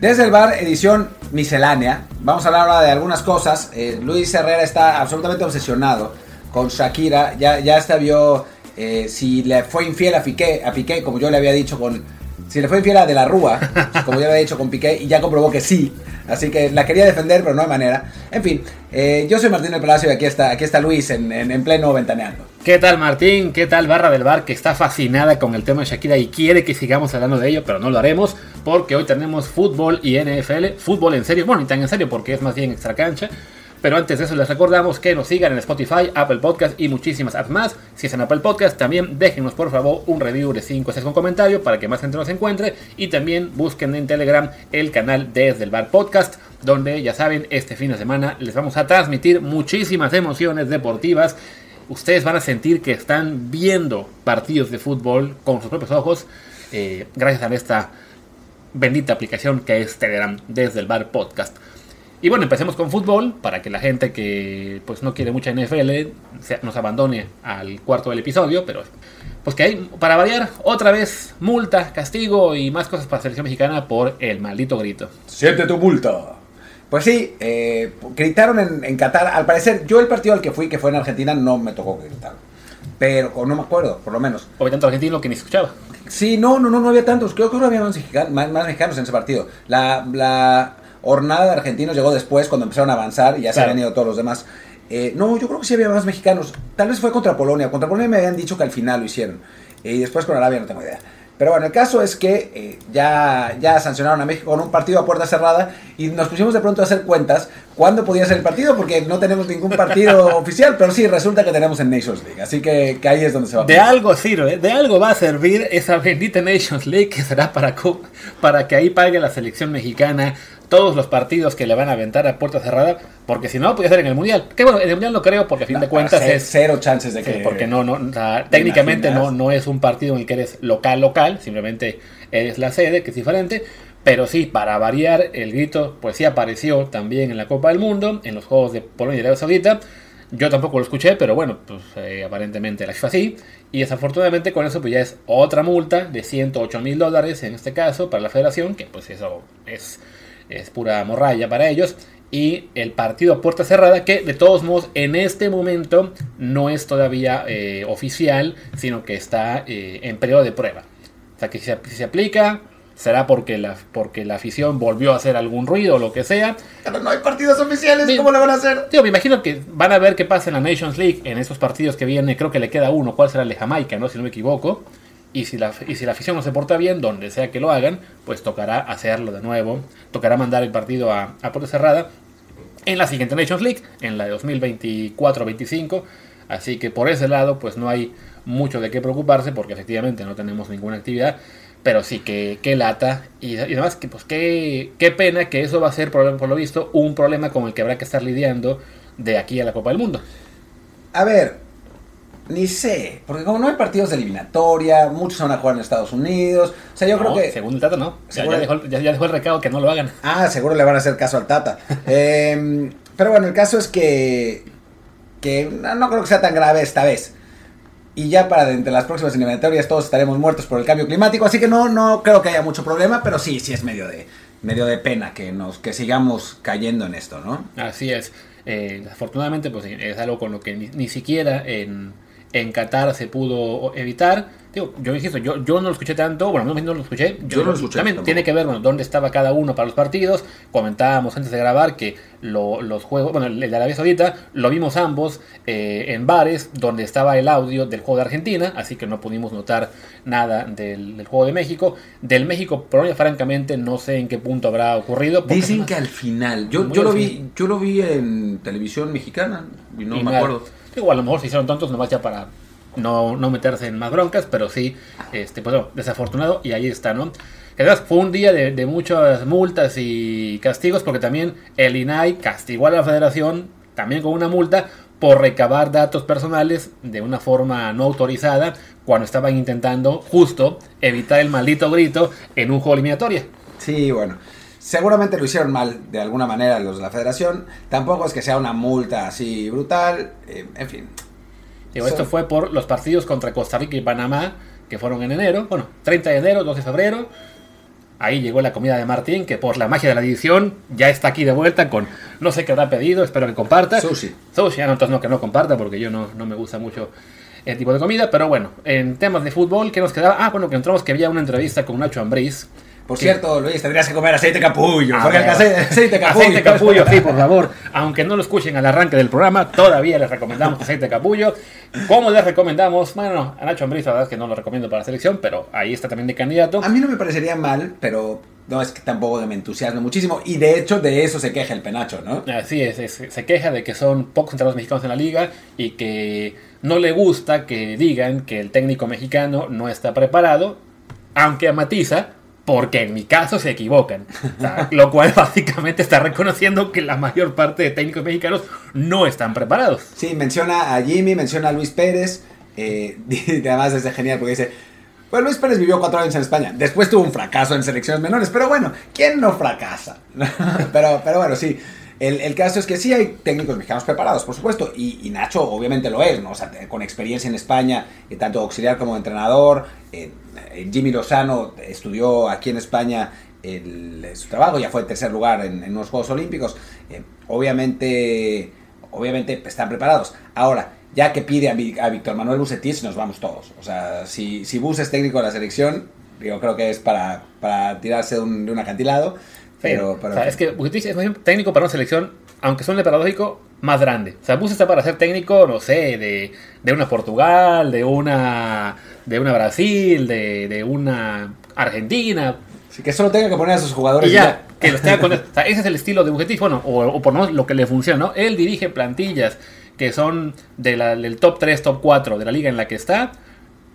Desde el bar, edición miscelánea. Vamos a hablar ahora de algunas cosas. Eh, Luis Herrera está absolutamente obsesionado con Shakira. Ya, ya hasta vio eh, si le fue infiel a Piqué, a Piqué, como yo le había dicho con. Si le fue infiel a De la Rúa, como yo le había dicho con Piqué, y ya comprobó que sí. Así que la quería defender, pero no hay manera. En fin, eh, yo soy Martín del Palacio y aquí está, aquí está Luis en, en, en pleno ventaneando. ¿Qué tal Martín? ¿Qué tal Barra del Bar que está fascinada con el tema de Shakira y quiere que sigamos hablando de ello, pero no lo haremos porque hoy tenemos fútbol y NFL, fútbol en serio, bueno, ni tan en serio porque es más bien extra cancha. Pero antes de eso les recordamos que nos sigan en Spotify, Apple Podcast y muchísimas apps más. Si es en Apple Podcast, también déjenos por favor un review de 5 6 con comentario para que más gente nos encuentre. Y también busquen en Telegram el canal Desde el Bar Podcast, donde ya saben, este fin de semana les vamos a transmitir muchísimas emociones deportivas. Ustedes van a sentir que están viendo partidos de fútbol con sus propios ojos, eh, gracias a esta bendita aplicación que es Telegram Desde el Bar Podcast. Y bueno, empecemos con fútbol para que la gente que pues no quiere mucha NFL se- nos abandone al cuarto del episodio, pero pues que hay para variar otra vez multa, castigo y más cosas para la selección mexicana por el maldito grito. Siente tu multa. Pues sí, eh, gritaron en, en Qatar. Al parecer, yo el partido al que fui, que fue en Argentina, no me tocó gritar. Pero, o no me acuerdo, por lo menos. O tanto argentino que ni escuchaba. Sí, no, no, no, no había tantos. Creo que no había más, mexicanos, más, más mexicanos en ese partido. La, la hornada de argentinos llegó después, cuando empezaron a avanzar y ya se habían ido todos los demás. Eh, no, yo creo que sí había más mexicanos. Tal vez fue contra Polonia. Contra Polonia me habían dicho que al final lo hicieron. Y después con Arabia no tengo idea. Pero bueno, el caso es que eh, ya, ya sancionaron a México con un partido a puerta cerrada y nos pusimos de pronto a hacer cuentas cuándo podía ser el partido porque no tenemos ningún partido oficial, pero sí, resulta que tenemos en Nations League. Así que, que ahí es donde se va a De algo sirve, de algo va a servir esa bendita Nations League que será para, para que ahí pague la selección mexicana todos los partidos que le van a aventar a puerta cerrada, porque si no, puede ser en el Mundial. Que bueno, en el Mundial no creo, porque a fin de cuentas Ce- es... cero chances de Sí, que porque no, no, o sea, técnicamente no, imaginas? no es un partido en el que eres local, local, simplemente eres la sede, que es diferente. Pero sí, para variar, el grito, pues sí apareció también en la Copa del Mundo, en los Juegos de Polonia y Arabia Saudita. Yo tampoco lo escuché, pero bueno, pues eh, aparentemente la FIFA sí. Y desafortunadamente con eso pues ya es otra multa de 108 mil dólares en este caso para la federación, que pues eso es, es pura morralla para ellos. Y el partido a puerta cerrada, que de todos modos en este momento no es todavía eh, oficial, sino que está eh, en periodo de prueba. O sea que si se, si se aplica, será porque la, porque la afición volvió a hacer algún ruido o lo que sea. Pero no hay partidos oficiales. ¿cómo lo van a hacer? Tío, me imagino que van a ver qué pasa en la Nations League en esos partidos que viene. Creo que le queda uno. ¿Cuál será el de Jamaica, no? Si no me equivoco. Y si, la, y si la afición no se porta bien, donde sea que lo hagan, pues tocará hacerlo de nuevo. Tocará mandar el partido a, a puerta cerrada en la siguiente Nations League, en la de 2024-25. Así que por ese lado, pues no hay mucho de qué preocuparse, porque efectivamente no tenemos ninguna actividad. Pero sí que, que lata. Y, y además, que, pues qué, qué pena que eso va a ser, por, por lo visto, un problema con el que habrá que estar lidiando de aquí a la Copa del Mundo. A ver, ni sé, porque como no hay partidos de eliminatoria, muchos van a jugar en Estados Unidos. O sea, yo No, creo que. Según el Tata, no. Ya, Seguro- ya dejó, ya- ya dejó el recado que no lo hagan. Ah, seguro le van a hacer caso al Tata. Eh, pero bueno, el caso es que. Que no, no creo que sea tan grave esta vez. Y ya para entre las próximas eliminatorias todos estaremos muertos por el cambio climático, así que no, no creo que haya mucho problema, pero sí, sí es medio de, medio de pena que nos, que sigamos cayendo en esto, ¿no? Así es. Eh, desafortunadamente, pues es algo con lo que ni, ni siquiera en, en Qatar se pudo evitar. Digo, yo insisto, yo, yo no lo escuché tanto, bueno, no, no lo escuché. Yo no lo escuché También tiene que ver, bueno, dónde estaba cada uno para los partidos. Comentábamos antes de grabar que lo- los juegos, bueno, el de Arabia Saudita, lo vimos ambos eh, en bares donde estaba el audio del juego de Argentina, así que no pudimos notar nada del, del juego de México. Del México-Polonia, francamente, no sé en qué punto habrá ocurrido. Dicen además- que al final, yo, yo lo vi, yo lo vi en televisión mexicana y no Y me acuerdo. Digo, a lo mejor se hicieron tontos nomás ya para no, no meterse en más broncas, pero sí, este, pues bueno, desafortunado y ahí está, ¿no? Además, fue un día de, de muchas multas y castigos porque también el INAI castigó a la federación también con una multa por recabar datos personales de una forma no autorizada cuando estaban intentando justo evitar el maldito grito en un juego eliminatoria. Sí, bueno. Seguramente lo hicieron mal de alguna manera los de la federación. Tampoco es que sea una multa así brutal. eh, en fin. Digo, esto fue por los partidos contra Costa Rica y Panamá, que fueron en enero. Bueno, 30 de enero, 12 de febrero. Ahí llegó la comida de Martín, que por la magia de la edición ya está aquí de vuelta con no sé qué habrá pedido, espero que comparta. Sushi. Sushi, ah, no, entonces no, que no comparta porque yo no, no me gusta mucho el tipo de comida. Pero bueno, en temas de fútbol, ¿qué nos quedaba? Ah, bueno, que entramos que había una entrevista con Nacho Ambriz. Por ¿Qué? cierto, Luis, tendrías que comer aceite capullo. Ah, porque el aceite, capullo. Aceite capullo, sí, por favor. Aunque no lo escuchen al arranque del programa, todavía les recomendamos aceite capullo. ¿Cómo les recomendamos? Bueno, a Nacho Ambriz, la verdad es que no lo recomiendo para la selección, pero ahí está también de candidato. A mí no me parecería mal, pero no es que tampoco me entusiasme muchísimo. Y de hecho, de eso se queja el penacho, ¿no? Así es, es- se queja de que son pocos entrenadores mexicanos en la liga y que no le gusta que digan que el técnico mexicano no está preparado, aunque matiza, porque en mi caso se equivocan. Lo cual básicamente está reconociendo que la mayor parte de técnicos mexicanos no están preparados. Sí, menciona a Jimmy, menciona a Luis Pérez. eh, y además es genial porque dice. Pues Luis Pérez vivió cuatro años en España. Después tuvo un fracaso en selecciones menores. Pero bueno, ¿quién no fracasa? pero, pero bueno, sí. El, caso es que sí hay técnicos mexicanos preparados, por supuesto. Y, Nacho obviamente lo es, ¿no? O sea, con experiencia en España, eh, tanto auxiliar como entrenador. eh, eh, Jimmy Lozano estudió aquí en España su trabajo, ya fue tercer lugar en, unos Juegos Olímpicos. Obviamente, obviamente están preparados. Ahora, ya que pide a, a Víctor Manuel Bucetich, nos vamos todos. O sea, si, si Bus es técnico de la selección, yo creo que es para, para tirarse de un, de un acantilado. Pero, o sea, es que Bucetich es un técnico para una selección, aunque suene paradójico, más grande. O sea, Bus está para ser técnico, no sé, de, de una Portugal, de una de una Brasil, de, de una Argentina. sí, que solo tenga que poner a sus jugadores Y y ya, que los tenga con- o sea, ese es el estilo de Bucetich, bueno, o, o por lo menos lo que le funciona, ¿no? Él dirige plantillas que son de la- del top 3, top 4 de la liga en la que está,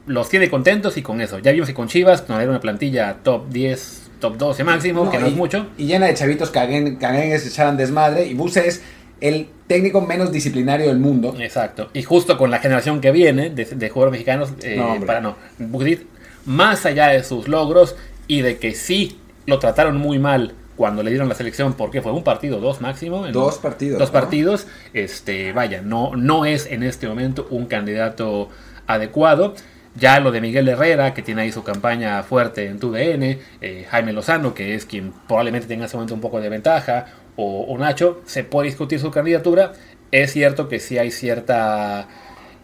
los tiene contentos y con eso. Ya vimos que con Chivas, no era una plantilla top 10, top 12 máximo, que no y, es mucho. Y llena de chavitos caguen, caguengues, echaran desmadre. Y Bus es el técnico menos disciplinario del mundo. Exacto. Y justo con la generación que viene de, de jugadores mexicanos, eh, No, para no. Bucetich, más allá de sus logros y de que sí lo trataron muy mal cuando le dieron la selección, porque fue un partido, dos máximo. en- Dos partidos, Dos ¿no? partidos. Este, vaya, no, no es en este momento un candidato adecuado. Ya lo de Miguel Herrera, que tiene ahí su campaña fuerte en TUDN, eh, Jaime Lozano, que es quien probablemente tenga en ese momento un poco de ventaja, o, Nacho, se puede discutir su candidatura. Es cierto que sí hay cierta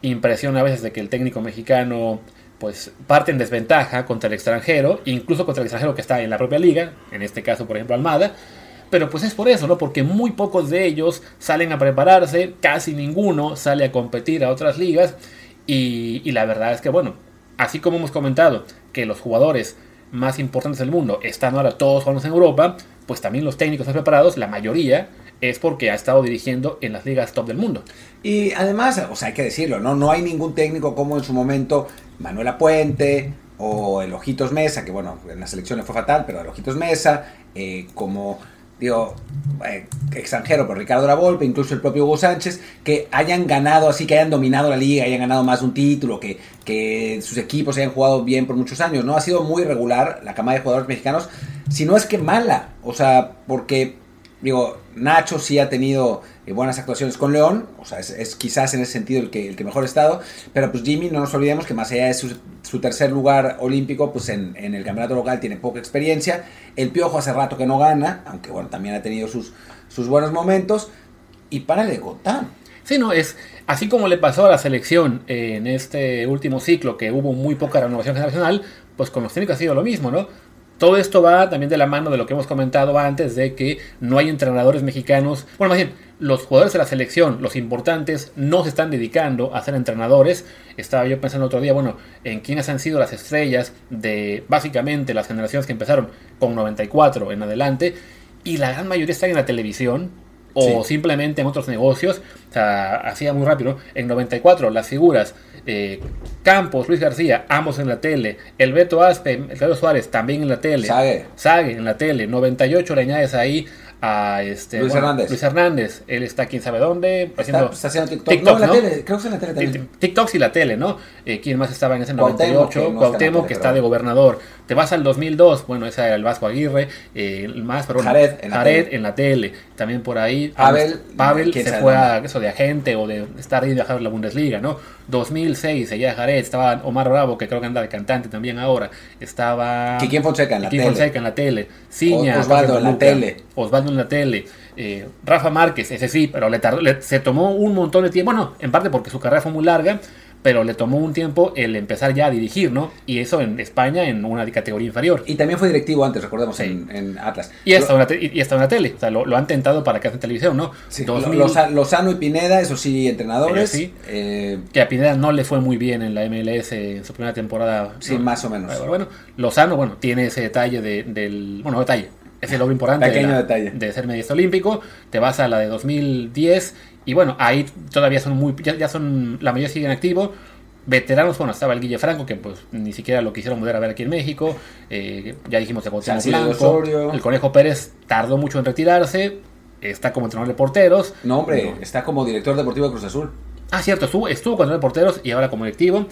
impresión a veces de que el técnico mexicano pues parte en desventaja contra el extranjero, incluso contra el extranjero que está en la propia liga, en este caso por ejemplo Almada, pero pues es por eso, ¿no? Porque muy pocos de ellos salen a prepararse, casi ninguno sale a competir a otras ligas y, la verdad es que bueno, así como hemos comentado que los jugadores más importantes del mundo están ahora todos jugando en Europa, pues también los técnicos más preparados, la mayoría, es porque ha estado dirigiendo en las ligas top del mundo. Y además, o sea, hay que decirlo, ¿no? No hay ningún técnico como en su momento Manuela Puente o el Ojitos Mesa, que bueno, en la selección le fue fatal, pero el Ojitos Mesa, eh, como, digo, eh, extranjero, por Ricardo Lavolpe, incluso el propio Hugo Sánchez, que hayan ganado así, que hayan dominado la liga, hayan ganado más de un título, que, que sus equipos hayan jugado bien por muchos años, ¿no? Ha sido muy regular la camada de jugadores mexicanos, si no es que mala, o sea, porque digo, Nacho sí ha tenido eh, buenas actuaciones con León, o sea, es, quizás en ese sentido el que, el que mejor ha estado, pero pues Jimmy, no nos olvidemos que más allá de su, su tercer lugar olímpico, pues en, en el campeonato local tiene poca experiencia, el Piojo hace rato que no gana, aunque bueno, también ha tenido sus, sus buenos momentos, y para de contar. Sí, no, es así como le pasó a la selección en este último ciclo, que hubo muy poca renovación generacional, pues con los técnicos ha sido lo mismo, ¿no? Todo esto va también de la mano de lo que hemos comentado antes, de que no hay entrenadores mexicanos. Bueno, más bien, los jugadores de la selección, los importantes, no se están dedicando a ser entrenadores. Estaba yo pensando otro día, bueno, en quiénes han sido las estrellas de básicamente las generaciones que empezaron con 94 en adelante. Y la gran mayoría están en la televisión o Sí. simplemente en otros negocios. O sea, hacía muy rápido. En 94, las figuras eh, Campos, Luis García, ambos en la tele. El Beto Aspe, el Carlos Suárez, también en la tele. Sague. Sague en la tele. 98 le añades ahí a este, Luis Hernández. Luis Hernández. Él está quién sabe dónde. Está, haciendo está haciendo TikTok. TikTok, no, la ¿no? tele. Creo que es en la tele también. TikToks y la tele, ¿no? Eh, ¿Quién más estaba en ese Cuauhtémoc, 98? que no está en la Cuauhtémoc, que está de gobernador. Te vas al 2002, bueno, ese era el Vasco Aguirre, eh, el más, bueno, Jared en la Jared en la tele. También por ahí. Pavel, Pavel se fue a eso de agente o de estar ahí viajar a la Bundesliga, ¿no? 2006, seguía Jared, estaba Omar Bravo, que creo que anda de cantante también ahora. Estaba. Quiquín Fonseca en la Quiquín tele. Fonseca en la tele. Ciña, Osvaldo en la tele. Osvaldo en la tele. eh, Rafa Márquez, ese sí, pero le tardó, le- se tomó un montón de tiempo. Bueno, en parte porque su carrera fue muy larga, pero le tomó un tiempo el empezar ya a dirigir, ¿no? Y eso en España en una categoría inferior. Y también fue directivo antes, recordemos, Sí. en, en Atlas. Y está, en la te- y en la tele, o sea, lo, lo han tentado para que haga en televisión, ¿no? Sí, 2000, Loza- Lozano y Pineda, eso sí, entrenadores. Sí. Eh, que a Pineda no le fue muy bien en la MLS en su primera temporada. sí, ¿no? más o menos. Pero bueno, Lozano, bueno, tiene ese detalle de- del. Bueno, no detalle. Es el logro importante de, Pequeño la- detalle. de ser medallista olímpico. Te vas a la de 2010. Y bueno, ahí todavía son muy. Ya, ya son. La mayoría siguen activo. Veteranos, bueno, estaba el Guille Franco, que pues ni siquiera lo quisieron volver a ver aquí en México. Eh, ya dijimos Salcido Blanco. El Conejo Pérez tardó mucho en retirarse. Está como entrenador de porteros. no, hombre, está como director deportivo de Cruz Azul. Ah, cierto, estuvo, estuvo con de porteros y ahora como directivo.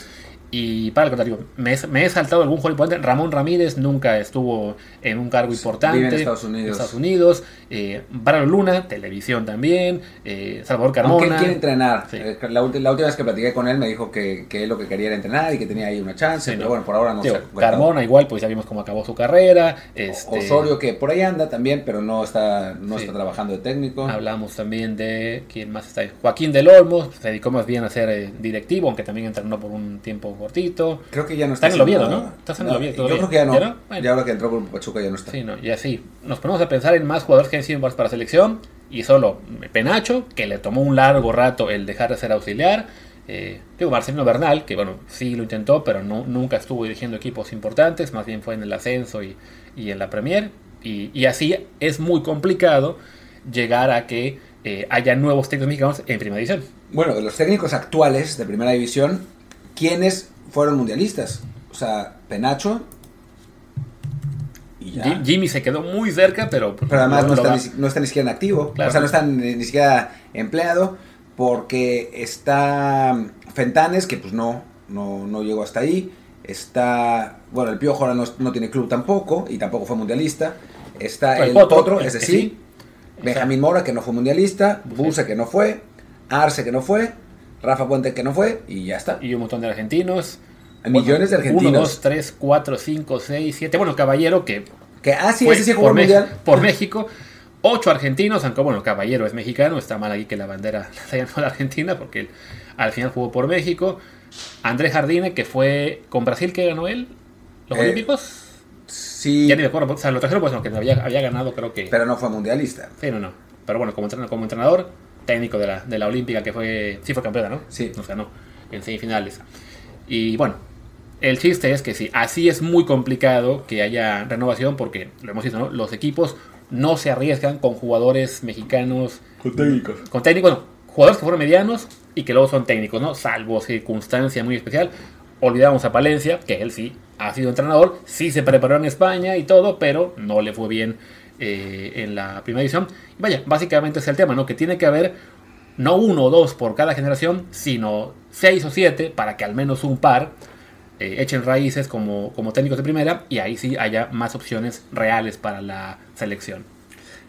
Y para el contrario, me, he- me he saltado algún jugador importante. Ramón Ramírez nunca estuvo en un cargo importante. vive en Estados Unidos. Estados Unidos. Eh, Brano Luna, televisión también. Eh, Salvador Carmona. Aunque él quiere entrenar. Sí. Eh, La, ulti- la última vez que platiqué con él me dijo que, que él lo que quería era entrenar y que tenía ahí una chance. Sí, pero no. bueno, por ahora no concretado. Carmona igual, pues ya vimos cómo acabó su carrera. Este, Osorio que por ahí anda también, pero no está, no Sí. está trabajando de técnico. Hablamos también de quién más está ahí. Joaquín del Olmo, se dedicó más bien a ser eh, directivo, aunque también entrenó por un tiempo cortito. Creo que ya no está. Está en el Oviedo, ¿no? Está en el Oviedo Yo creo que ya no. ¿Ya ¿Ya, no? Bueno. ahora que entró Grupo Pachuca ya no está. Sí, no, y así. Nos ponemos a pensar en más jugadores que han sido para selección. Y solo Penacho, que le tomó un largo rato el dejar de ser auxiliar. Eh, digo, Marcelino Bernal, que bueno, sí lo intentó, pero no, nunca estuvo dirigiendo equipos importantes. Más bien fue en el ascenso y, y en la Premier. Y, y así es muy complicado llegar a que eh, haya nuevos técnicos mexicanos en primera división. Bueno, de los técnicos actuales de primera división, ¿quiénes fueron mundialistas? O sea, Penacho. Y ya. Jimmy se quedó muy cerca, pero... pues, Pero además no está, ni, no está ni siquiera en activo. Claro. O sea, no está ni, ni siquiera empleado. Porque está Fentanes, que pues no, no, no llegó hasta ahí. Está. Bueno, el Piojo ahora no, no tiene club tampoco. Y tampoco fue mundialista. Está El el, Potro, que ese sí. sí. Benjamín Mora, que no fue mundialista. Buse, que no fue. Arce, que no fue. Rafa Puente, que no fue. Y ya está. Y un montón de argentinos. Millones de argentinos. 1, 2, 3, 4, 5, 6, 7. Bueno, Caballero, que Que, ah, sí, fue ese sí jugó por, México. Ocho argentinos, aunque bueno, Caballero es mexicano, está mal ahí que la bandera la hayan a la Argentina, porque él al final jugó por México. Andrés Jardine, que fue con Brasil, que ganó él, los Eh, Olímpicos. Sí, Ya ni me acuerdo, o sea, lo trajeron, pues, aunque había, había ganado, creo que. pero no fue mundialista. Sí, no, no. Pero bueno, como entrenador, como entrenador técnico de la, de la Olímpica, que fue. Sí, fue campeona, ¿no? Sí. Nos ganó en semifinales. Y bueno, el chiste es que sí, así es muy complicado que haya renovación, porque lo hemos visto, ¿no? Los equipos no se arriesgan con jugadores mexicanos. Con técnicos. Con técnicos, no, jugadores que fueron medianos y que luego son técnicos, ¿no? Salvo circunstancia muy especial. Olvidamos a Palencia, que él sí ha sido entrenador, sí se preparó en España y todo, pero no le fue bien eh, en la primera división. Vaya, básicamente es el tema, ¿no? Que tiene que haber no uno o dos por cada generación, sino seis o siete para que al menos un par eh, echen raíces como, como técnicos de primera y ahí sí haya más opciones reales para la selección.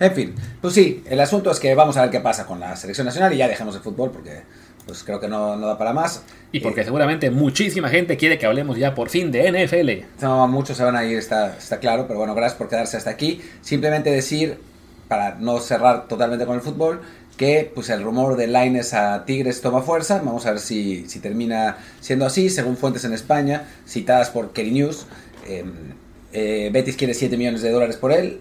En fin, pues sí, el asunto es que vamos a ver qué pasa con la selección nacional y ya dejemos el fútbol porque pues creo que no, no da para más. Y porque Eh, seguramente muchísima gente quiere que hablemos ya por fin de NFL. no, muchos se van a ir, está, está claro, pero bueno, gracias por quedarse hasta aquí. Simplemente decir, para no cerrar totalmente con el fútbol, que pues el rumor de Lines a Tigres toma fuerza. Vamos a ver si, si termina siendo así, según fuentes en España, citadas por Kerry News. em, eh, Betis quiere 7 millones de dólares por él.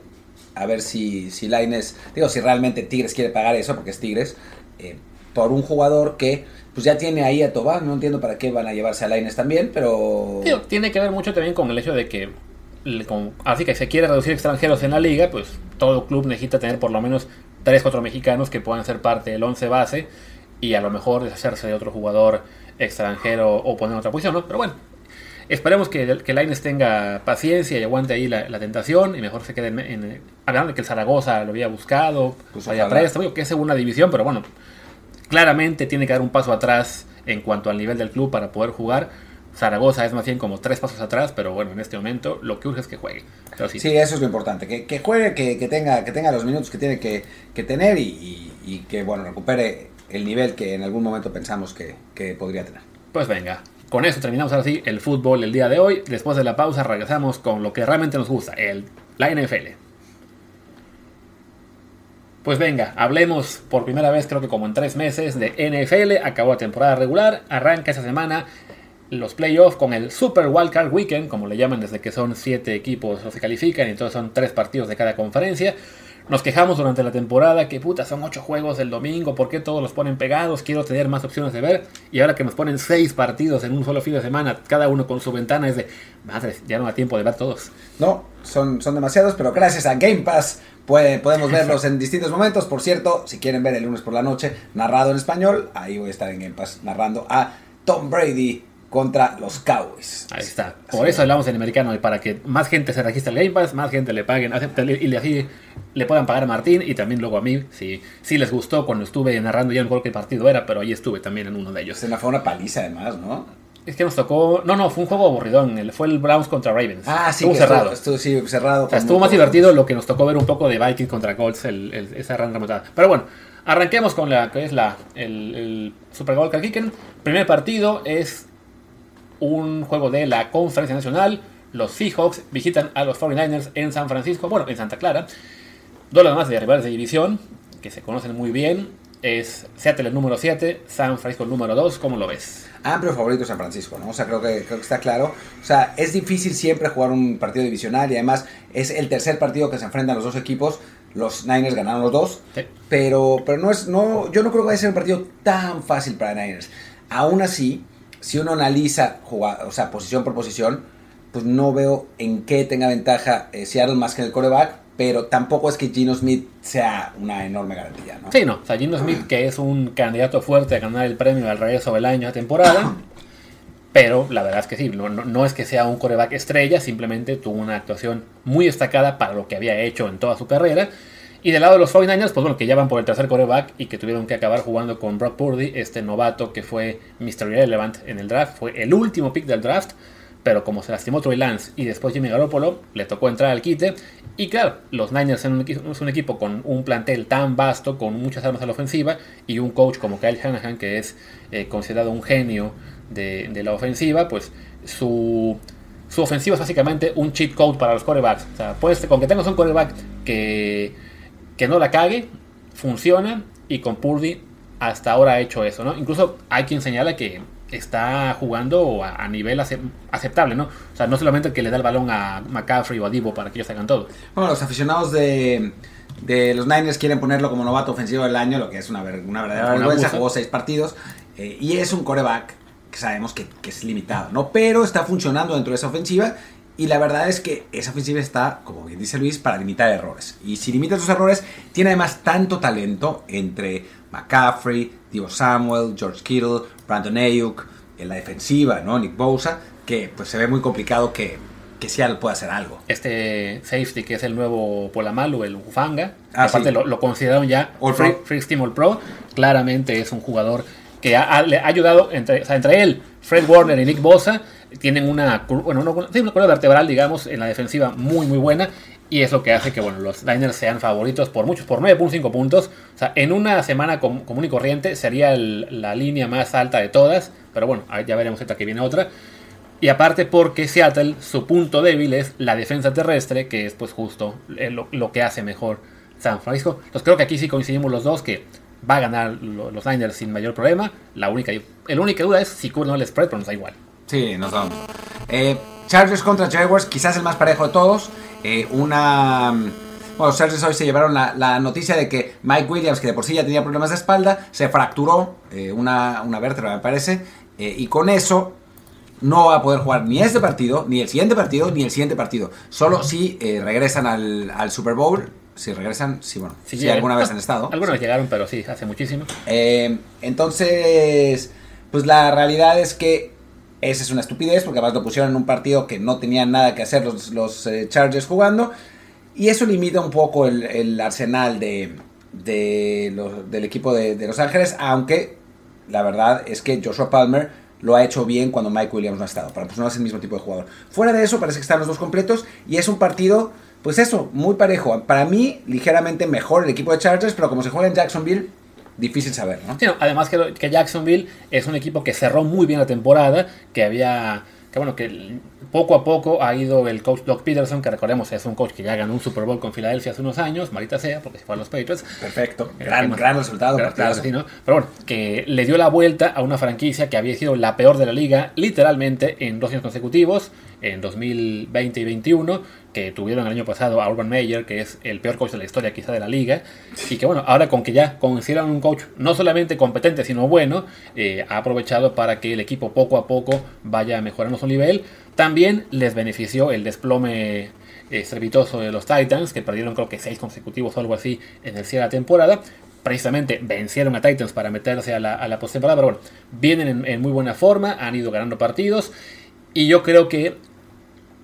A ver si, si Lainez, digo, si realmente Tigres quiere pagar eso, porque es Tigres, eh, por un jugador que pues ya tiene ahí a Tobán. No entiendo para qué van a llevarse a Lainez también, pero. Tío, tiene que ver mucho también con el hecho de que, con- así que se quiere reducir extranjeros en la liga, pues todo club necesita tener por lo menos 3-4 mexicanos que puedan ser parte del 11 base y a lo mejor deshacerse de otro jugador extranjero o poner en otra posición, ¿no? Pero bueno, esperemos que, que Lainez tenga paciencia y aguante ahí la, la tentación y mejor se quede en, en- hablando de que el Zaragoza lo había buscado, Pues vaya préstamo, que es segunda división, pero bueno, claramente tiene que dar un paso atrás en cuanto al nivel del club para poder jugar. Zaragoza es más bien como tres pasos atrás, pero bueno, en este momento lo que urge es que juegue. Pero sí, Sí, eso es lo importante, que, que juegue, que, que tenga, que tenga los minutos que tiene que, que tener y, y- y que bueno recupere el nivel que en algún momento pensamos que, que podría tener. pues venga. Con eso terminamos ahora sí el fútbol el día de hoy. Después de la pausa regresamos con lo que realmente nos gusta, el, la NFL. Pues venga, hablemos por primera vez, creo que como en tres meses, de NFL. Acabó la temporada regular, arranca esta semana los playoffs con el Super Wildcard Weekend, como le llaman desde que son siete equipos los que califican y entonces son tres partidos de cada conferencia. Nos quejamos durante la temporada que puta, son ocho juegos del domingo, ¿por qué todos los ponen pegados? Quiero tener más opciones de ver. Y ahora que nos ponen seis partidos en un solo fin de semana, cada uno con su ventana, es de, madre, ya no da tiempo de ver todos. No, son, son demasiados, pero gracias a Game Pass puede- podemos verlos en distintos momentos. Por cierto, si quieren ver el lunes por la noche, narrado en español, ahí voy a estar en Game Pass narrando a Tom Brady contra los Cowboys. Ahí está. Por eso hablamos en americano y para que más gente se registre al Game Pass, más gente le paguen y así le puedan pagar a Martín y también luego a mí, si, si les gustó cuando estuve narrando ya no recuerdo qué partido era, pero ahí estuve también en uno de ellos. Se me fue una paliza además, ¿no? Es que nos tocó, no, no, fue un juego aburridón, el- fue el Browns contra Ravens. Ah, sí, estuvo que cerrado. Estuvo, estuvo- sí, cerrado. O sea, estuvo más divertido lo que nos tocó ver un poco de Vikings contra Colts, el- el- esa gran remontada. Pero bueno, arranquemos con la que es la, el, Super Bowl Kicken. Primer partido es un juego de la Conferencia Nacional. Los Seahawks visitan a los 49ers en San Francisco, bueno, en Santa Clara. Duelo además de rivales de división, que se conocen muy bien. Es Seattle el número 7, San Francisco el número 2. ¿Cómo lo ves? amplio favorito San Francisco, ¿no? O sea, creo que, creo que está claro. O sea, es difícil siempre jugar un partido divisional y además es el tercer partido que se enfrentan los dos equipos. Los Niners ganaron los dos, Sí. pero, pero no es, no, yo no creo que vaya a ser un partido tan fácil para Niners. Aún así, si uno analiza o sea, posición por posición, pues no veo en qué tenga ventaja eh, Seattle más que en el coreback, pero tampoco es que Gino Smith sea una enorme garantía, ¿no? Sí, no. O sea, Gino Smith, que es un candidato fuerte a ganar el premio al regreso del año a temporada. Pero la verdad es que sí, no, no- no es que sea un coreback estrella, simplemente tuvo una actuación muy destacada para lo que había hecho en toda su carrera. Y del lado de los 49ers, pues bueno, que ya van por el tercer coreback y que tuvieron que acabar jugando con Brock Purdy, este novato que fue Mr. Irrelevant en el draft, fue el último pick del draft, pero como se lastimó Troy Lance y después Jimmy Garoppolo, le tocó entrar al quite. Y claro, los Niners son un, un equipo con un plantel tan vasto, con muchas armas a la ofensiva, y un coach como Kyle Shanahan, que es eh, considerado un genio de, de la ofensiva, pues su, su ofensiva es básicamente un cheat code para los corebacks. O sea, puedes, con que tengas un coreback que, que no la cague, funciona, y con Purdy hasta ahora ha hecho eso, ¿no? Incluso hay quien señala que está jugando a, a nivel ace- aceptable, ¿no? O sea, no solamente que le da el balón a McCaffrey o a Divo para que ellos hagan todo. Bueno, los aficionados de, de los Niners quieren ponerlo como novato ofensivo del año, lo que es una, ver- una verdadera Un vergüenza. Jugó seis partidos eh, y es un coreback que sabemos que, que es limitado, ¿no? Pero está funcionando dentro de esa ofensiva y la verdad es que esa ofensiva está, como bien dice Luis, para limitar errores. Y si limita esos errores, tiene además tanto talento entre McCaffrey, Divo Samuel, George Kittle, Brandon Ayuk, en la defensiva, ¿no? Nick Bosa, que pues se ve muy complicado que, que Seattle pueda hacer algo. Este safety que es el nuevo Polamalu, el Ufanga, Ah, aparte sí. lo, lo consideraron ya All Free, Pro. Free Steam All Pro, claramente es un jugador que ha, ha- le ha ayudado entre, o sea, entre él, Fred Warner y Nick Bosa, tienen una, bueno, una, sí, vertebral, digamos, en la defensiva muy, muy buena. Y es lo que hace que bueno, los Niners sean favoritos por muchos, por 9.5 puntos. O sea, en una semana com- común y corriente sería la línea más alta de todas. Pero bueno, ya veremos esta que viene otra. Y aparte porque Seattle, su punto débil es la defensa terrestre, que es pues justo eh, lo, que hace mejor San Francisco. Entonces creo que aquí sí coincidimos los dos que va a ganar los Niners sin mayor problema. La única, el única duda es si cubren el spread, pero nos da igual. Sí, nos un... Eh, Chargers contra Jaguars, quizás el más parejo de todos. Eh, una... Bueno, los Chargers hoy se llevaron la, noticia de que Mike Williams, que de por sí ya tenía problemas de espalda, se fracturó eh, una, una vértebra, me parece. y con eso no va a poder jugar ni este partido, ni el siguiente partido, ni el siguiente partido. Solo si regresan al, al Super Bowl si regresan, sí, bueno, si alguna vez han estado. Algunos llegaron, pero sí, hace muchísimo. Eh, entonces, pues la realidad es que esa es una estupidez, porque además lo pusieron en un partido que no tenían nada que hacer los, los eh, Chargers jugando. Y eso limita un poco el, arsenal de, del equipo de, de, Los Ángeles, aunque la verdad es que Joshua Palmer lo ha hecho bien cuando Mike Williams no ha estado, para pues no es el mismo tipo de jugador. Fuera de eso, parece que están los dos completos y es un partido pues eso, muy parejo. Para mí, ligeramente mejor el equipo de Chargers, pero como se juega en Jacksonville, difícil saber, ¿no? además que, que Jacksonville es un equipo que cerró muy bien la temporada, que había que bueno, que poco a poco ha ido el coach Doc Peterson, que recordemos es un coach que ya ganó un Super Bowl con Filadelfia hace unos años, marita sea, porque se fue a los Patriots. Perfecto, eh, gran, gran resultado. Pero bueno, que le dio la vuelta a una franquicia que había sido la peor de la liga, literalmente en dos años consecutivos, en 2020 y 2021, que tuvieron el año pasado a Urban Meyer, que es el peor coach de la historia quizá de la liga, y que bueno, ahora con que ya consideran un coach no solamente competente, sino bueno, eh, ha aprovechado para que el equipo poco a poco vaya mejorando su nivel. También les benefició el desplome estrepitoso de los Titans, que perdieron creo que seis consecutivos o algo así en el cierre de la temporada. Precisamente vencieron a Titans para meterse a la, a la postemporada, pero bueno, vienen en muy buena forma, han ido ganando partidos. Y yo creo que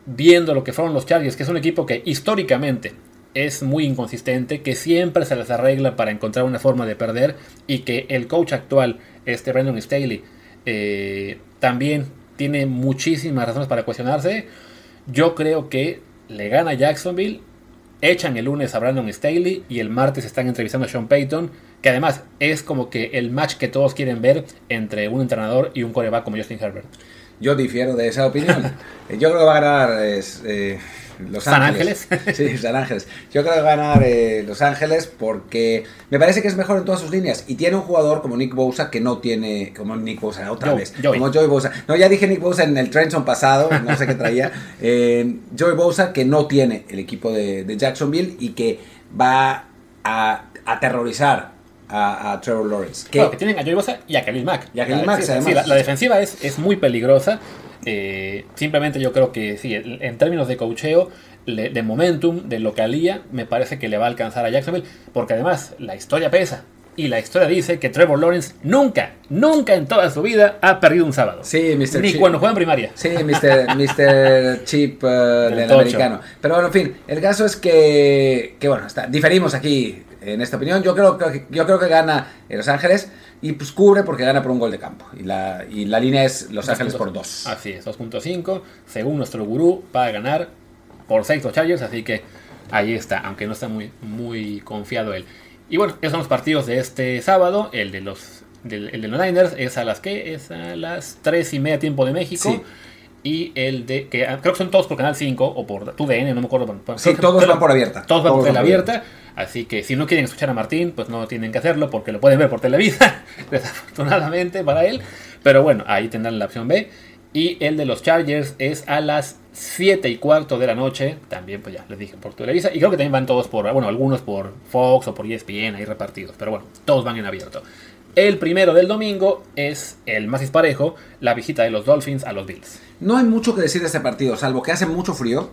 viendo lo que fueron los Chargers, que es un equipo que históricamente es muy inconsistente, que siempre se les arregla para encontrar una forma de perder y que el coach actual, este Brandon Staley, eh, también tiene muchísimas razones para cuestionarse. Yo creo que le gana Jacksonville, echan el lunes a Brandon Staley y el martes están entrevistando a Sean Payton, que además es como que el match que todos quieren ver entre un entrenador y un coreback como Justin Herbert. Yo difiero de esa opinión. Yo creo que va a ganar eh, Los Ángeles. Sí, San Ángeles. Yo creo que va a ganar eh, Los Ángeles porque me parece que es mejor en todas sus líneas. Y tiene un jugador como Nick Bosa que no tiene. Como Nick Bosa, otra vez. Como Joey Bosa. No, ya dije Nick Bosa en el Trenton pasado, no sé qué traía. Eh, Joey Bosa que no tiene el equipo de, de Jacksonville y que va a aterrorizar a, Trevor Lawrence. Que, tienen a Joey Bosa y a Khalil Mack. Y a Khalil Mack, además. la, defensiva es, es muy peligrosa. Eh, simplemente yo creo que sí, en términos de cocheo, de momentum, de localía, me parece que le va a alcanzar a Jacksonville. Porque además, la historia pesa. Y la historia dice que Trevor Lawrence nunca, nunca en toda su vida ha perdido un sábado. Sí, Mr. Ni cuando juega en primaria. Sí, Mr. Mr. Chip uh, del americano. Pero bueno, en fin, el caso es que, que bueno, está, diferimos aquí en esta opinión. Yo creo que, yo creo que gana Los Ángeles y pues cubre porque gana por un gol de campo. Y la, y la línea es Los Ángeles por 2. Así es, 2.5. Según nuestro gurú, va a ganar por 6 los Chargers, así que ahí está, aunque no está muy, muy confiado él. Y bueno, esos son los partidos de este sábado. El de los, el de los Niners es a las que es a las 3 y media tiempo de México. Y el de, que creo que son todos por Canal 5 o por TUDN, no me acuerdo. Sí, todos van por abierta. Todos van por tele abierta. Así que si no quieren escuchar a Martín, pues no tienen que hacerlo porque lo pueden ver por Televisa, desafortunadamente para él. Pero bueno, ahí tendrán la opción B. Y el de los Chargers es a las 7 y cuarto de la noche. También, pues ya les dije por Televisa. Y creo que también van todos por, bueno, algunos por Fox o por ESPN ahí repartidos. Pero bueno, todos van en abierto. El primero del domingo es el más disparejo, la visita de los Dolphins a los Bills. No hay mucho que decir de este partido, salvo que hace mucho frío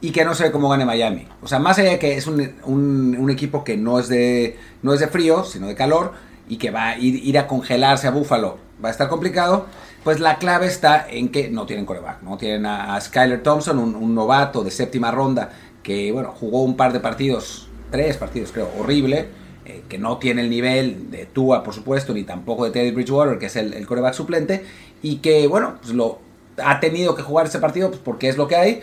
y que no sé cómo gane Miami. O sea, más allá de que es un, equipo que no es, de, no es de frío, sino de calor, y que va a ir, a congelarse a Buffalo, va a estar complicado, pues la clave está en que no tienen coreback, ¿no? Tienen a, Skyler Thompson, un, novato de séptima ronda, que, bueno, jugó un par de partidos, tres partidos creo, horrible, eh, que no tiene el nivel de Tua, por supuesto, ni tampoco de Teddy Bridgewater, que es el, coreback suplente, y que, bueno, pues lo ha tenido que jugar ese partido pues, porque es lo que hay,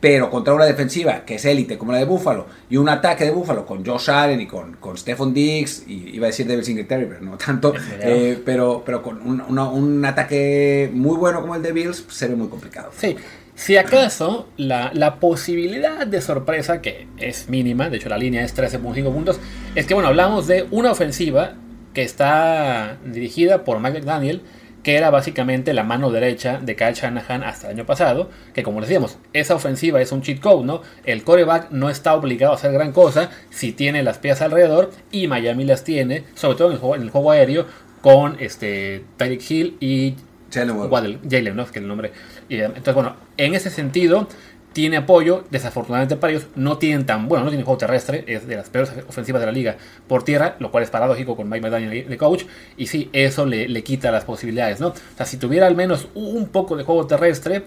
pero contra una defensiva que es élite como la de Buffalo y un ataque de Buffalo con Josh Allen y con, con Stephon Diggs y iba a decir Devil Singletary pero no tanto eh, pero, pero con un, ataque muy bueno como el de Bills pues, se ve muy complicado. Sí. Si acaso, la, la, posibilidad de sorpresa, que es mínima, de hecho la línea es 13.5 puntos, es que bueno, hablamos de una ofensiva que está dirigida por Mike McDaniel, que era básicamente la mano derecha de Kyle Shanahan hasta el año pasado, que como decíamos, esa ofensiva es un cheat code, ¿no? El coreback no está obligado a hacer gran cosa si tiene las piezas alrededor y Miami las tiene, sobre todo en el juego, en el juego aéreo, con este Tyreek Hill y Jalen, ¿no? Es que el nombre. entonces, bueno, en ese sentido, tiene apoyo. Desafortunadamente para ellos, no tienen tan. Bueno, no tienen juego terrestre. Es de las peores ofensivas de la liga por tierra, lo cual es paradójico con Mike McDaniel de coach. Y sí, eso le, le quita las posibilidades, ¿no? O sea, si tuviera al menos un poco de juego terrestre,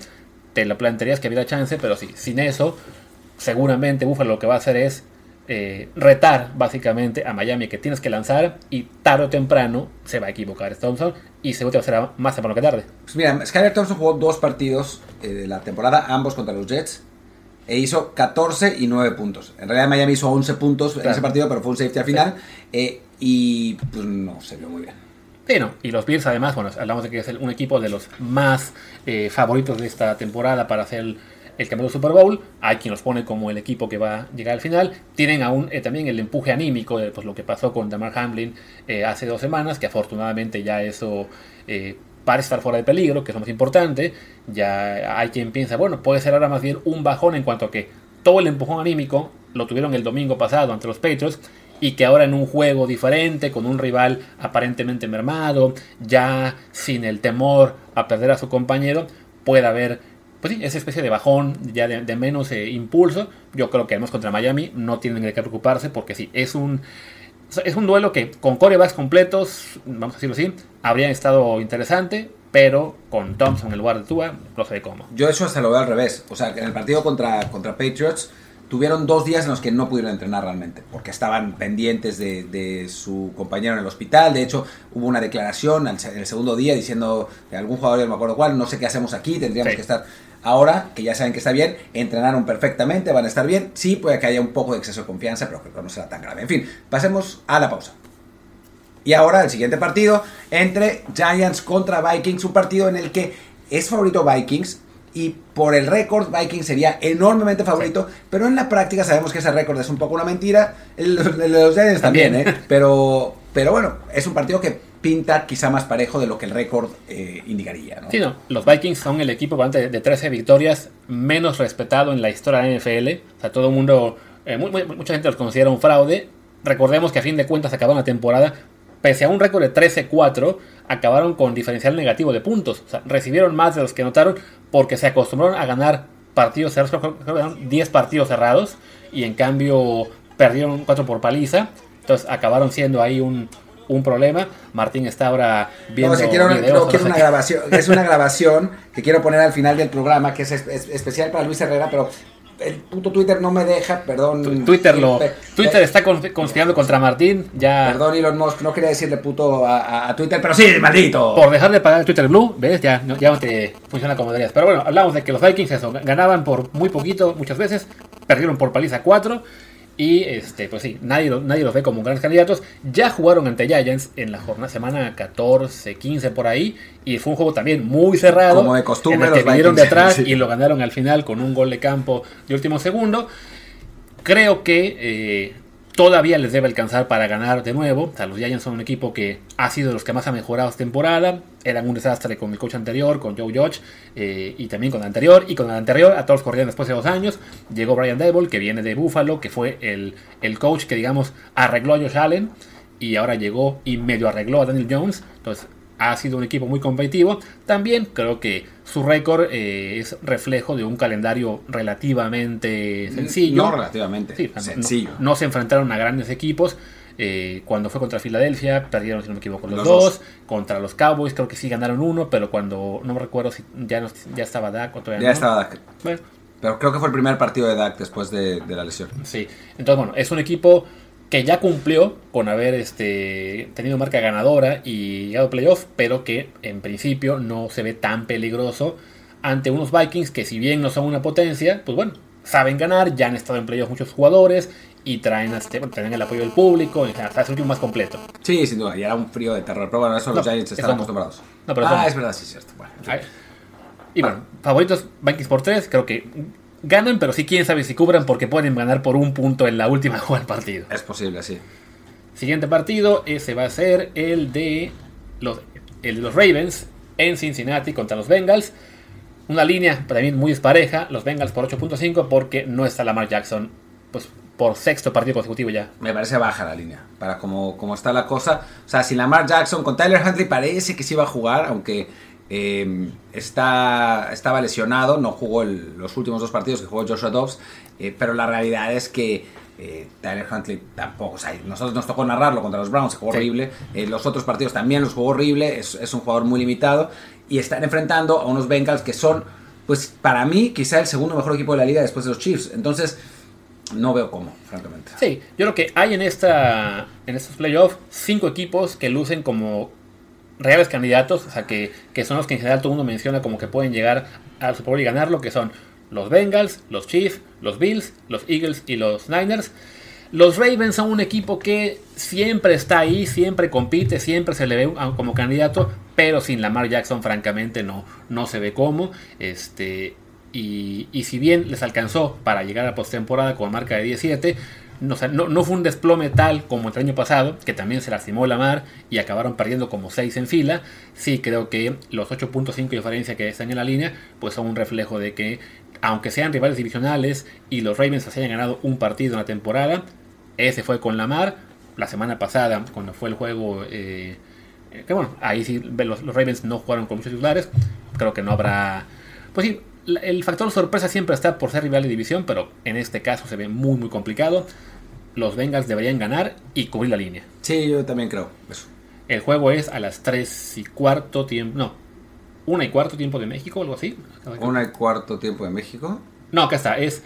te lo plantearías que había chance, pero sí, sin eso, seguramente Buffalo lo que va a hacer es eh, retar básicamente a Miami que tienes que lanzar y tarde o temprano se va a equivocar Thompson y seguro que va a ser más temprano que tarde. Pues mira, Skyler Thompson jugó dos partidos eh, de la temporada, ambos contra los Jets, e hizo 14 y 9 puntos. En realidad Miami hizo 11 puntos en ese partido, pero fue un safety al final eh, y pues no se vio muy bien. Sí, no. Y los Bills además, bueno, hablamos de que es un equipo de los más favoritos de esta temporada para hacer... El, el campeonato Super Bowl, hay quien los pone como el equipo que va a llegar al final, tienen aún eh, también el empuje anímico de pues, lo que pasó con Damar Hamlin eh, hace dos semanas, que afortunadamente ya eso eh, parece estar fuera de peligro, que es lo más importante, ya hay quien piensa, bueno, puede ser ahora más bien un bajón en cuanto a que todo el empujón anímico lo tuvieron el domingo pasado ante los Patriots, y que ahora en un juego diferente, con un rival aparentemente mermado, ya sin el temor a perder a su compañero, pueda haber pues sí, esa especie de bajón ya de, menos eh, impulso. Yo creo que además contra Miami no tienen que preocuparse porque sí, es un, es un duelo que con corebacks completos, vamos a decirlo así, habría estado interesante, pero con Thompson en lugar de Tua, no sé cómo. Yo eso hasta lo veo al revés. O sea, en el partido contra, contra Patriots tuvieron dos días en los que no pudieron entrenar realmente, porque estaban pendientes de, su compañero en el hospital. De hecho, hubo una declaración en el segundo día diciendo de algún jugador, no me acuerdo cuál, no sé qué hacemos aquí, tendríamos que estar Ahora que ya saben que está bien, entrenaron perfectamente, van a estar bien. Sí, puede que haya un poco de exceso de confianza, pero que no será tan grave. En fin, pasemos a la pausa. Y ahora el siguiente partido entre Giants contra Vikings, un partido en el que es favorito Vikings y por el récord Vikings sería enormemente favorito, pero en la práctica sabemos que ese récord es un poco una mentira, el, de los Giants también, ¿eh? pero, pero bueno, es un partido que pinta quizá más parejo de lo que el récord eh, indicaría. ¿no? Sí, no. Los Vikings son el equipo de, de 13 victorias menos respetado en la historia de la NFL. O sea, todo el mundo, eh, mucha gente los considera un fraude. Recordemos que a fin de cuentas acabaron la temporada, pese a un récord de 13-4, acabaron con diferencial negativo de puntos. O sea, recibieron más de los que notaron porque se acostumbraron a ganar partidos cerrados, creo 10 partidos cerrados, y en cambio perdieron 4 por paliza. Entonces acabaron siendo ahí un, un problema. Martín está ahora viendo. No, quiero, una grabación. Es una grabación que quiero poner al final del programa, que es, especial para Luis Herrera, pero el puto Twitter no me deja, perdón. Twitter lo, Twitter está conspirando contra Martín, ya. Perdón Elon Musk, no quería decirle puto a, Twitter, pero sí, maldito. Por dejar de pagar el Twitter Blue, ves, ya, ya no te funciona como deberías. Pero bueno, hablamos de que los Vikings eso, ganaban por muy poquito muchas veces, perdieron por paliza 4 y este, pues sí, nadie, nadie los ve como grandes candidatos. Ya jugaron ante Giants en la jornada semana 14, 15 por ahí. Y fue un juego también muy cerrado. Como de costumbre. En el que vinieron de atrás y lo ganaron al final con un gol de campo de último segundo. Creo que eh, todavía les debe alcanzar para ganar de nuevo. O sea, los Giants son un equipo que ha sido de los que más ha mejorado esta temporada. Eran un desastre con el coach anterior, con Joe Judge, eh, y también con el anterior. Y con el anterior, a todos corrían después de dos años. Llegó Brian Devil, que viene de Buffalo, que fue el, el coach que, digamos, arregló a Josh Allen. Y ahora llegó y medio arregló a Daniel Jones. Entonces, ha sido un equipo muy competitivo. También creo que su récord eh, es reflejo de un calendario relativamente sencillo. No relativamente sencillo. No, se enfrentaron a grandes equipos. Eh, cuando fue contra Filadelfia, perdieron, si no me equivoco, los, dos. Contra los Cowboys, creo que sí ganaron uno, pero cuando no me recuerdo si ya, ya estaba Dak o todavía Ya estaba Dak. pero creo que fue el primer partido de Dak después de, de la lesión. Sí, entonces bueno, es un equipo que ya cumplió con haber este, tenido marca ganadora y llegado a playoff, pero que en principio no se ve tan peligroso ante unos Vikings que si bien no son una potencia, pues bueno, saben ganar, ya han estado en playoff muchos jugadores y traen, este, traen el apoyo del público, y es un más completo. Sí, sin duda, y era un frío de terror, pero bueno, eso los Giants están acostumbrados. No, pero ah, es verdad, sí, es cierto. Bueno, Y bueno, favoritos Vikings por 3, creo que ganan, pero sí quién sabe si cubran porque pueden ganar por un punto en la última jugada del partido. Es posible, sí. Siguiente partido, ese va a ser el de los, el de los Ravens en Cincinnati contra los Bengals. Una línea también muy despareja, los Bengals por 8.5 porque no está Lamar Jackson pues por sexto partido consecutivo ya. Me parece baja la línea, para como, como está la cosa. O sea, si Lamar Jackson con Tyler Huntley parece que sí iba a jugar, aunque eh, está, estaba lesionado, no jugó el- los últimos dos partidos que jugó Joshua Dobbs, eh, pero la realidad es que eh, Tyler Huntley tampoco, o sea, nosotros nos tocó narrarlo contra los Browns, jugó Sí. horrible, eh, los otros partidos también los jugó horrible, es, es un jugador muy limitado y están enfrentando a unos Bengals que son, pues para mí, quizá el segundo mejor equipo de la liga después de los Chiefs, entonces no veo cómo, francamente. Sí, yo creo que hay en esta en estos playoffs cinco equipos que lucen como reales candidatos, o sea, que, que son los que en general todo el mundo menciona como que pueden llegar al Super Bowl y ganarlo, que son los Bengals, los Chiefs, los Bills, los Eagles y los Niners. Los Ravens son un equipo que siempre está ahí, siempre compite, siempre se le ve como candidato, pero sin Lamar Jackson, francamente, no, no se ve cómo. Este, y, y si bien les alcanzó para llegar a postemporada con marca de 17, no, fue un desplome tal como el año pasado, que también se lastimó Lamar y acabaron perdiendo como 6 en fila. Sí creo que los 8.5 de diferencia que están en la línea, pues son un reflejo de que, aunque sean rivales divisionales y los Ravens se hayan ganado un partido en la temporada, ese fue con Lamar. La semana pasada, cuando fue el juego, eh, que bueno, ahí sí los, los Ravens no jugaron con muchos titulares. Creo que no habrá. Pues sí, el factor sorpresa siempre está por ser rival de división, pero en este caso se ve muy, muy complicado. Los Bengals deberían ganar y cubrir la línea. Sí, yo también creo eso. El juego es a las 3 y cuarto tiempo. No, 1 y cuarto tiempo de México algo así. Una y cuarto tiempo de México. No, acá está. Es.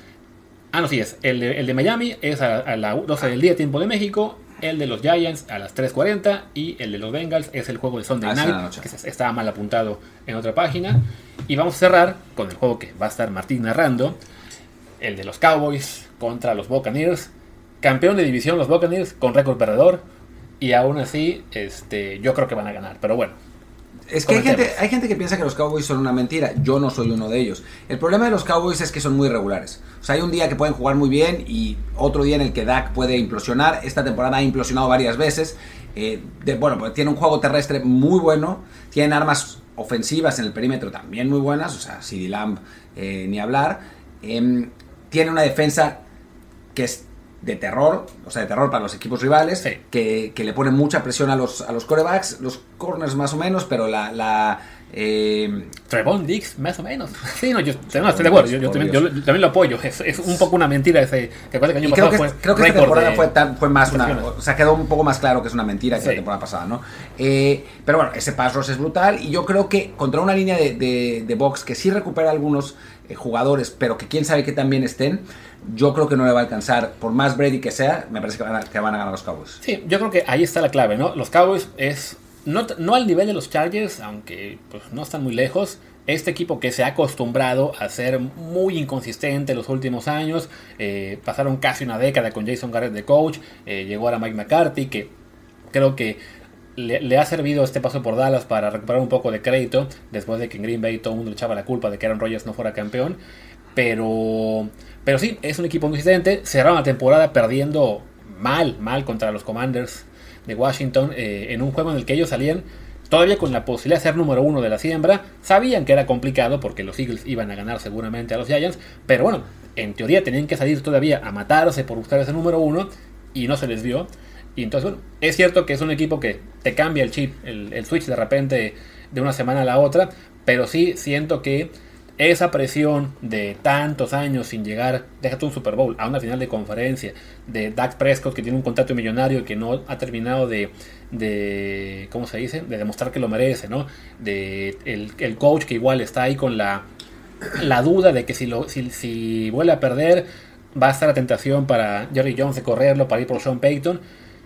Ah, no, sí, es. El de, el de Miami es a, a las 12 del día, tiempo de México. El de los Giants a las 3.40. Y el de los Bengals es el juego de Sunday Ah, Night. Que estaba mal apuntado en otra página. Y vamos a cerrar con el juego que va a estar Martín narrando. El de los Cowboys contra los Buccaneers. Campeón de división los Buccaneers con récord perdedor. Y aún así, este, yo creo que van a ganar. Pero bueno, Es que hay gente, hay gente que piensa que los Cowboys son una mentira. Yo no soy uno de ellos. El problema de los Cowboys es que son muy regulares. O sea, hay un día que pueden jugar muy bien y otro día en el que Dak puede implosionar. Esta temporada ha implosionado varias veces. Eh, de- bueno, pues tiene un juego terrestre muy bueno. Tienen armas ofensivas en el perímetro también muy buenas. O sea, CD Lamb, eh, ni hablar. Em, tiene una defensa que es de terror, o sea, de terror para los equipos rivales, Sí. que, que le pone mucha presión a los, a los corebacks, los corners más o menos, pero la... la eh, Trevon Dix, más o menos. Sí, no, yo no, estoy de acuerdo. Yo, yo también, yo también lo apoyo. Es, es un poco una mentira ese. Que que y año creo que, fue creo que esta temporada fue, tan- fue más una... O sea, quedó un poco más claro que es una mentira que Sí. la temporada pasada, ¿no? Eh, pero bueno, ese pass rush es brutal y yo creo que contra una línea de, de, de box que sí recupera algunos eh, jugadores, pero que quién sabe que también estén, yo creo que no le va a alcanzar, por más Brady que sea, me parece que van a, que van a ganar los Cowboys. Sí, yo creo que ahí está la clave, ¿no? Los Cowboys es. No, no al nivel de los Chargers, aunque pues, no están muy lejos. Este equipo que se ha acostumbrado a ser muy inconsistente en los últimos años. eh, pasaron casi una década con Jason Garrett de coach. eh, llegó ahora Mike McCarthy, que creo que le, le ha servido este paso por Dallas para recuperar un poco de crédito. Después de que en Green Bay todo el mundo le echaba la culpa de que Aaron Rodgers no fuera campeón. Pero, pero sí, es un equipo consistente. Cerraron la temporada perdiendo mal, mal contra los Commanders de Washington eh, en un juego en el que ellos salían todavía con la posibilidad de ser número uno de la siembra. Sabían que era complicado porque los Eagles iban a ganar seguramente a los Giants. Pero bueno, en teoría tenían que salir todavía a matarse por buscar ese número uno y no se les dio. Y entonces, bueno, es cierto que es un equipo que te cambia el chip, el, el switch de repente de una semana a la otra, pero sí siento que esa presión de tantos años sin llegar, déjate un Super Bowl, a una final de conferencia, de Dak Prescott que tiene un contrato millonario y que no ha terminado de, de ¿cómo se dice? De demostrar que lo merece, ¿no? De el, coach que igual está ahí con la, la duda de que si, lo, si, si vuelve a perder, va a estar la tentación para Jerry Jones de correrlo, para ir por Sean Payton.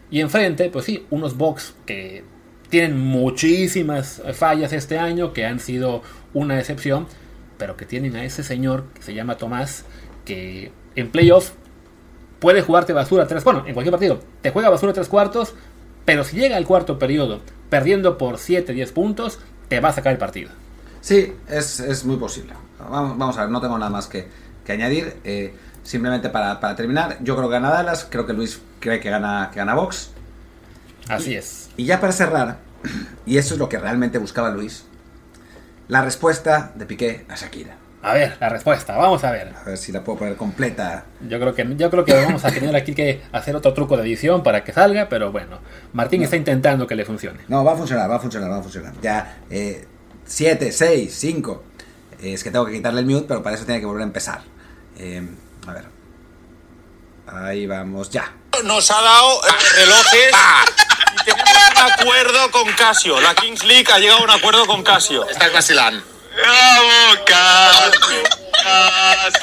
Y enfrente, pues sí, unos Bucks que tienen muchísimas fallas este año, que han sido una excepción, pero que tienen a ese señor que se llama Tomás, que en playoff puede jugarte basura tres, bueno, en cualquier partido, te juega basura tres cuartos, pero si llega al cuarto periodo perdiendo por 7, 10 puntos, te va a sacar el partido. Sí, es, es muy posible. Vamos, vamos a ver, no tengo nada más que, que añadir. Eh, simplemente para, para terminar, yo creo que gana Dallas, creo que Luis cree que gana, que gana Box. Así es. Y ya para cerrar, y eso es lo que realmente buscaba Luis, la respuesta de Piqué a Shakira. A ver, la respuesta, vamos a ver. A ver si la puedo poner completa. Yo creo que, yo creo que vamos a tener aquí que hacer otro truco de edición para que salga, pero bueno, Martín está intentando que le funcione. No, va a funcionar, va a funcionar, va a funcionar. Ya, 7, 6, 5. Es que tengo que quitarle el mute, pero para eso tiene que volver a empezar. Eh, a ver. Ahí vamos, ya. Nos ha dado eh, relojes y tenemos un acuerdo con Casio. La Kings League ha llegado a un acuerdo con Casio. Estás vacilando. ¡Bravo, Casio!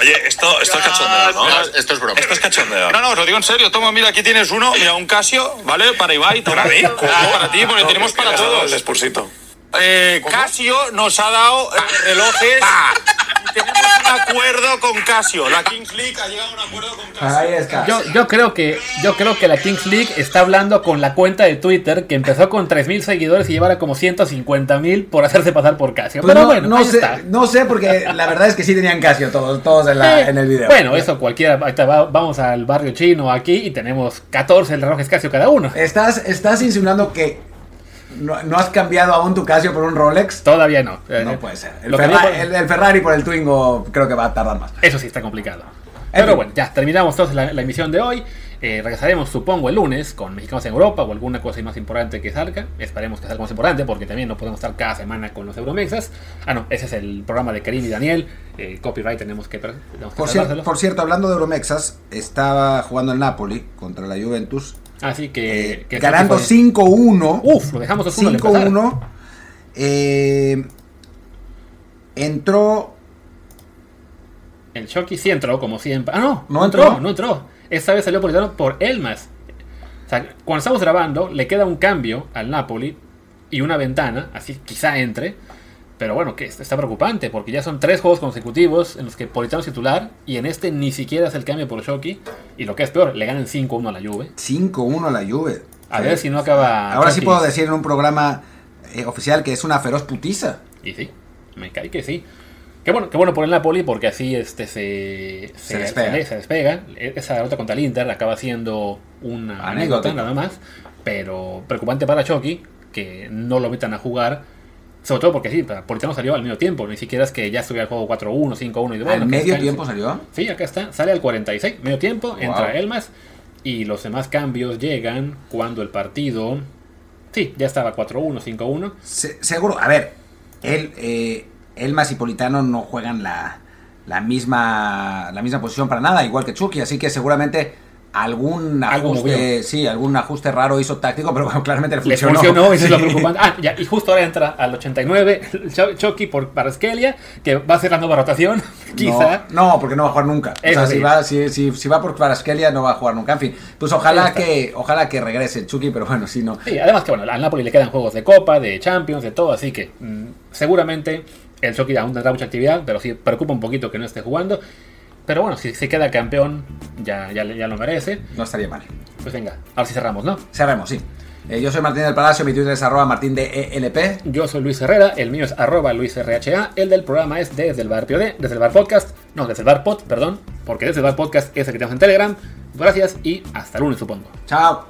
Oye, esto, esto es cachondeo, ¿no? No, esto es broma. Esto es cachondeo. No, no, os lo digo en serio. Toma, mira, aquí tienes uno. Mira, un Casio, ¿vale? Para Ibai. ¿Para mí? para ti, porque tenemos para todos. El expursito. Eh, Casio nos ha dado eh, relojes y tenemos un acuerdo con Casio. La Kings League ha llegado a un acuerdo con Casio. Ahí está. Yo, yo creo que yo creo que la Kings League está hablando con la cuenta de Twitter que empezó con 3.000 seguidores y lleva como 150.000 por hacerse pasar por Casio. Pues Pero no, bueno, no ahí sé, está. no sé, porque la verdad es que sí tenían Casio todos, todos en, la- Eh, en el video. Bueno, eso cualquiera. vamos al barrio chino aquí y tenemos 14 relojes Casio cada uno. ¿Estás, estás insinuando que no, no has cambiado aún tu Casio por un Rolex? Todavía no. Eh, No puede ser. El, Ferra- Ferrari por el Twingo creo que va a tardar más. Eso sí está complicado. Pero fin. bueno, ya terminamos entonces la, la emisión de hoy. Eh, regresaremos, supongo, el lunes con Mexicanos en Europa o alguna cosa más importante que salga. Esperemos que salga más importante porque también no podemos estar cada semana con los Euromexas. Ah, no, ese es el programa de Karim y Daniel. Eh, copyright tenemos que, tenemos que Por, cier- por cierto, hablando de Euromexas, estaba jugando el Napoli contra la Juventus, Así que. eh, que ganando fue- 5-1. Uf, lo dejamos 2-1 al empezar. 5-1. Eh, entró. El Chucky sí entró, como siempre. Ah, no, ¿No entró, entró? no entró. Esta vez salió Politano por Elmas. O sea, cuando estamos grabando, le queda un cambio al Napoli y una ventana, así quizá entre. Pero bueno, que está preocupante porque ya son tres juegos consecutivos en los que Politano es titular y en este ni siquiera es el cambio por Shoki. Y lo que es peor, le ganan 5-1 a la Juve. 5-1 a la Juve. A Sí. ver si no acaba. Ahora sí puedo decir en un programa eh, oficial que es una feroz putiza. Y sí, me cae que sí. Qué bueno, qué bueno por el Napoli porque así este se, Se despega. Se, se despega. Esa derrota contra el Inter acaba siendo una anécdota nada más. Pero preocupante para Chucky que no lo metan a jugar. Sobre todo porque sí, Politano salió al medio tiempo. Ni siquiera es que ya estuviera el juego 4-1, 5-1 y bueno, ¿Al medio tiempo salió? Sí, acá está. Sale al 46, medio tiempo, entra Elmas. Y los demás cambios llegan cuando el partido. Sí, ya estaba 4-1, 5-1. Se- seguro, a ver, él, eh, Elmas y Politano no juegan la, la misma la misma posición para nada, igual que Chucky, así que seguramente algún ajuste, sí, algún ajuste raro hizo táctico, pero bueno, claramente le Le funcionó. funcionó, eso es lo Sí. preocupante. Ah, ya, y justo ahora entra al 89 Ch- Chucky por Paraskelia, que va a ser la nueva rotación, quizá. No, no, porque no va a jugar nunca. O Eso sea, sí. si, va, si, si, si va por Kvaratskhelia no va a jugar nunca. En fin, pues ojalá que, ojalá que regrese Chucky, pero bueno, si no. Sí, además que bueno, al Napoli le quedan juegos de Copa, de Champions, de todo, así que mm, seguramente el Chucky aún tendrá mucha actividad, pero sí preocupa un poquito que no esté jugando. Pero bueno, si se queda campeón, ya, ya, ya lo merece. No estaría mal. Pues venga, ahora sí cerramos, ¿no? Cerremos, sí. Eh, yo soy Martín del Palacio, mi Twitter es arroba martín de ELP. Yo soy Luis Herrera, el mío es arroba luisrha, el del programa es desde el bar POD, desde el bar podcast, no, desde el bar pod, perdón, porque desde el bar podcast es el que tenemos en Telegram. Gracias y hasta el lunes supongo. Chao.